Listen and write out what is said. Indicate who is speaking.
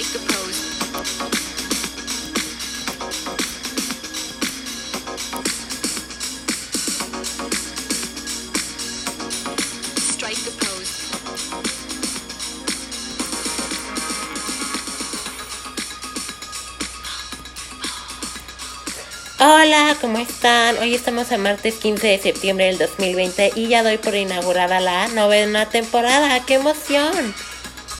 Speaker 1: Strike a pose. Strike a pose.
Speaker 2: Hola, ¿cómo están? Hoy estamos a martes 15 de septiembre del 2020 y ya doy por inaugurada la novena temporada. ¡Qué emoción!